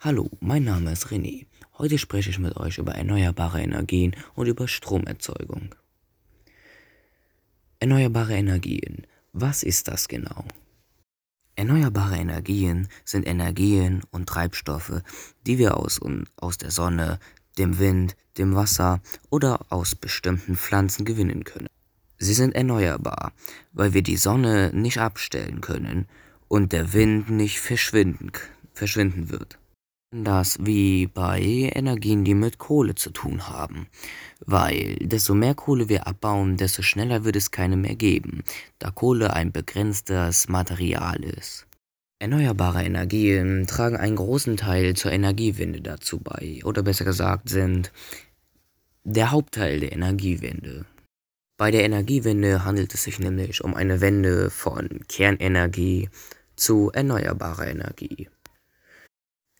Hallo, mein Name ist René. Heute spreche ich mit euch über erneuerbare Energien und über Stromerzeugung. Erneuerbare Energien. Was ist das genau? Erneuerbare Energien sind Energien und Treibstoffe, die wir aus, aus der Sonne, dem Wind, dem Wasser oder aus bestimmten Pflanzen gewinnen können. Sie sind erneuerbar, weil wir die Sonne nicht abstellen können und der Wind nicht verschwinden, verschwinden wird das wie bei Energien, die mit Kohle zu tun haben, weil desto mehr Kohle wir abbauen, desto schneller wird es keine mehr geben, da Kohle ein begrenztes Material ist. Erneuerbare Energien tragen einen großen Teil zur Energiewende dazu bei, oder besser gesagt sind der Hauptteil der Energiewende. Bei der Energiewende handelt es sich nämlich um eine Wende von Kernenergie zu erneuerbarer Energie.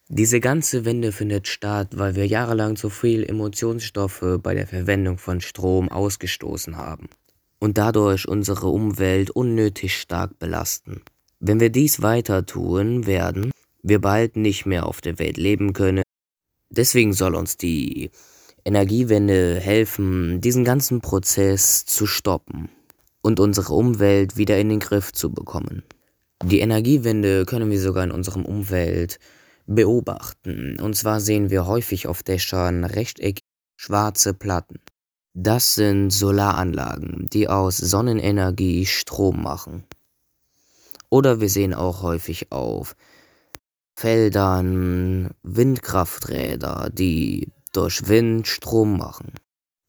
Diese ganze Wende findet statt, weil wir jahrelang zu viel Emissionsstoffe bei der Verwendung von Strom ausgestoßen haben und dadurch unsere Umwelt unnötig stark belasten. Wenn wir dies weiter tun, werden wir bald nicht mehr auf der Welt leben können. Deswegen soll uns die Energiewende helfen, diesen ganzen Prozess zu stoppen und unsere Umwelt wieder in den Griff zu bekommen. Die Energiewende können wir sogar in unserem Umwelt beobachten. Und zwar sehen wir häufig auf Dächern rechteckige schwarze Platten. Das sind Solaranlagen, die aus Sonnenenergie Strom machen. Oder wir sehen auch häufig auf Feldern Windkrafträder, die durch Wind Strom machen.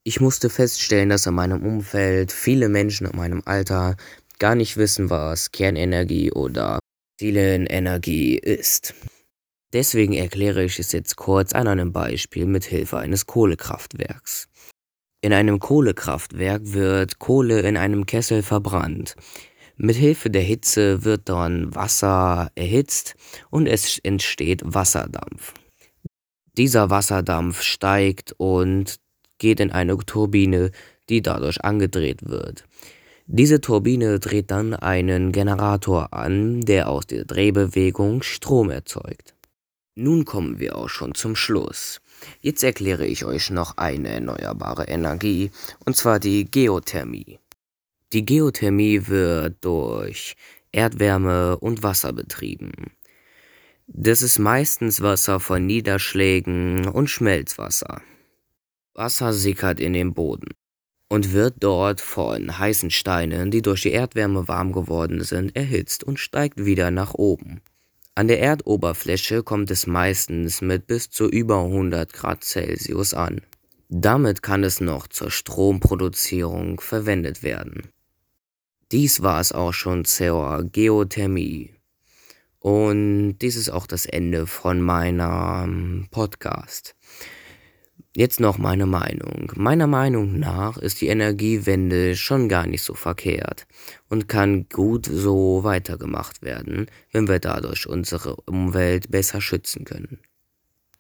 Ich musste feststellen, dass in meinem Umfeld viele Menschen in meinem Alter gar nicht wissen, was Kernenergie oder Zielenenergie ist. Deswegen erkläre ich es jetzt kurz an einem Beispiel mit Hilfe eines Kohlekraftwerks. In einem Kohlekraftwerk wird Kohle in einem Kessel verbrannt. Mit Hilfe der Hitze wird dann Wasser erhitzt und es entsteht Wasserdampf. Dieser Wasserdampf steigt und geht in eine Turbine, die dadurch angedreht wird. Diese Turbine dreht dann einen Generator an, der aus der Drehbewegung Strom erzeugt. Nun kommen wir auch schon zum Schluss. Jetzt erkläre ich euch noch eine erneuerbare Energie, und zwar die Geothermie. Die Geothermie wird durch Erdwärme und Wasser betrieben. Das ist meistens Wasser von Niederschlägen und Schmelzwasser. Wasser sickert in den Boden und wird dort von heißen Steinen, die durch die Erdwärme warm geworden sind, erhitzt und steigt wieder nach oben. An der Erdoberfläche kommt es meistens mit bis zu über 100 Grad Celsius an. Damit kann es noch zur Stromproduzierung verwendet werden. Dies war es auch schon zur Geothermie. Und dies ist auch das Ende von meinem Podcast. Jetzt noch meine Meinung. Meiner Meinung nach ist die Energiewende schon gar nicht so verkehrt und kann gut so weitergemacht werden, wenn wir dadurch unsere Umwelt besser schützen können.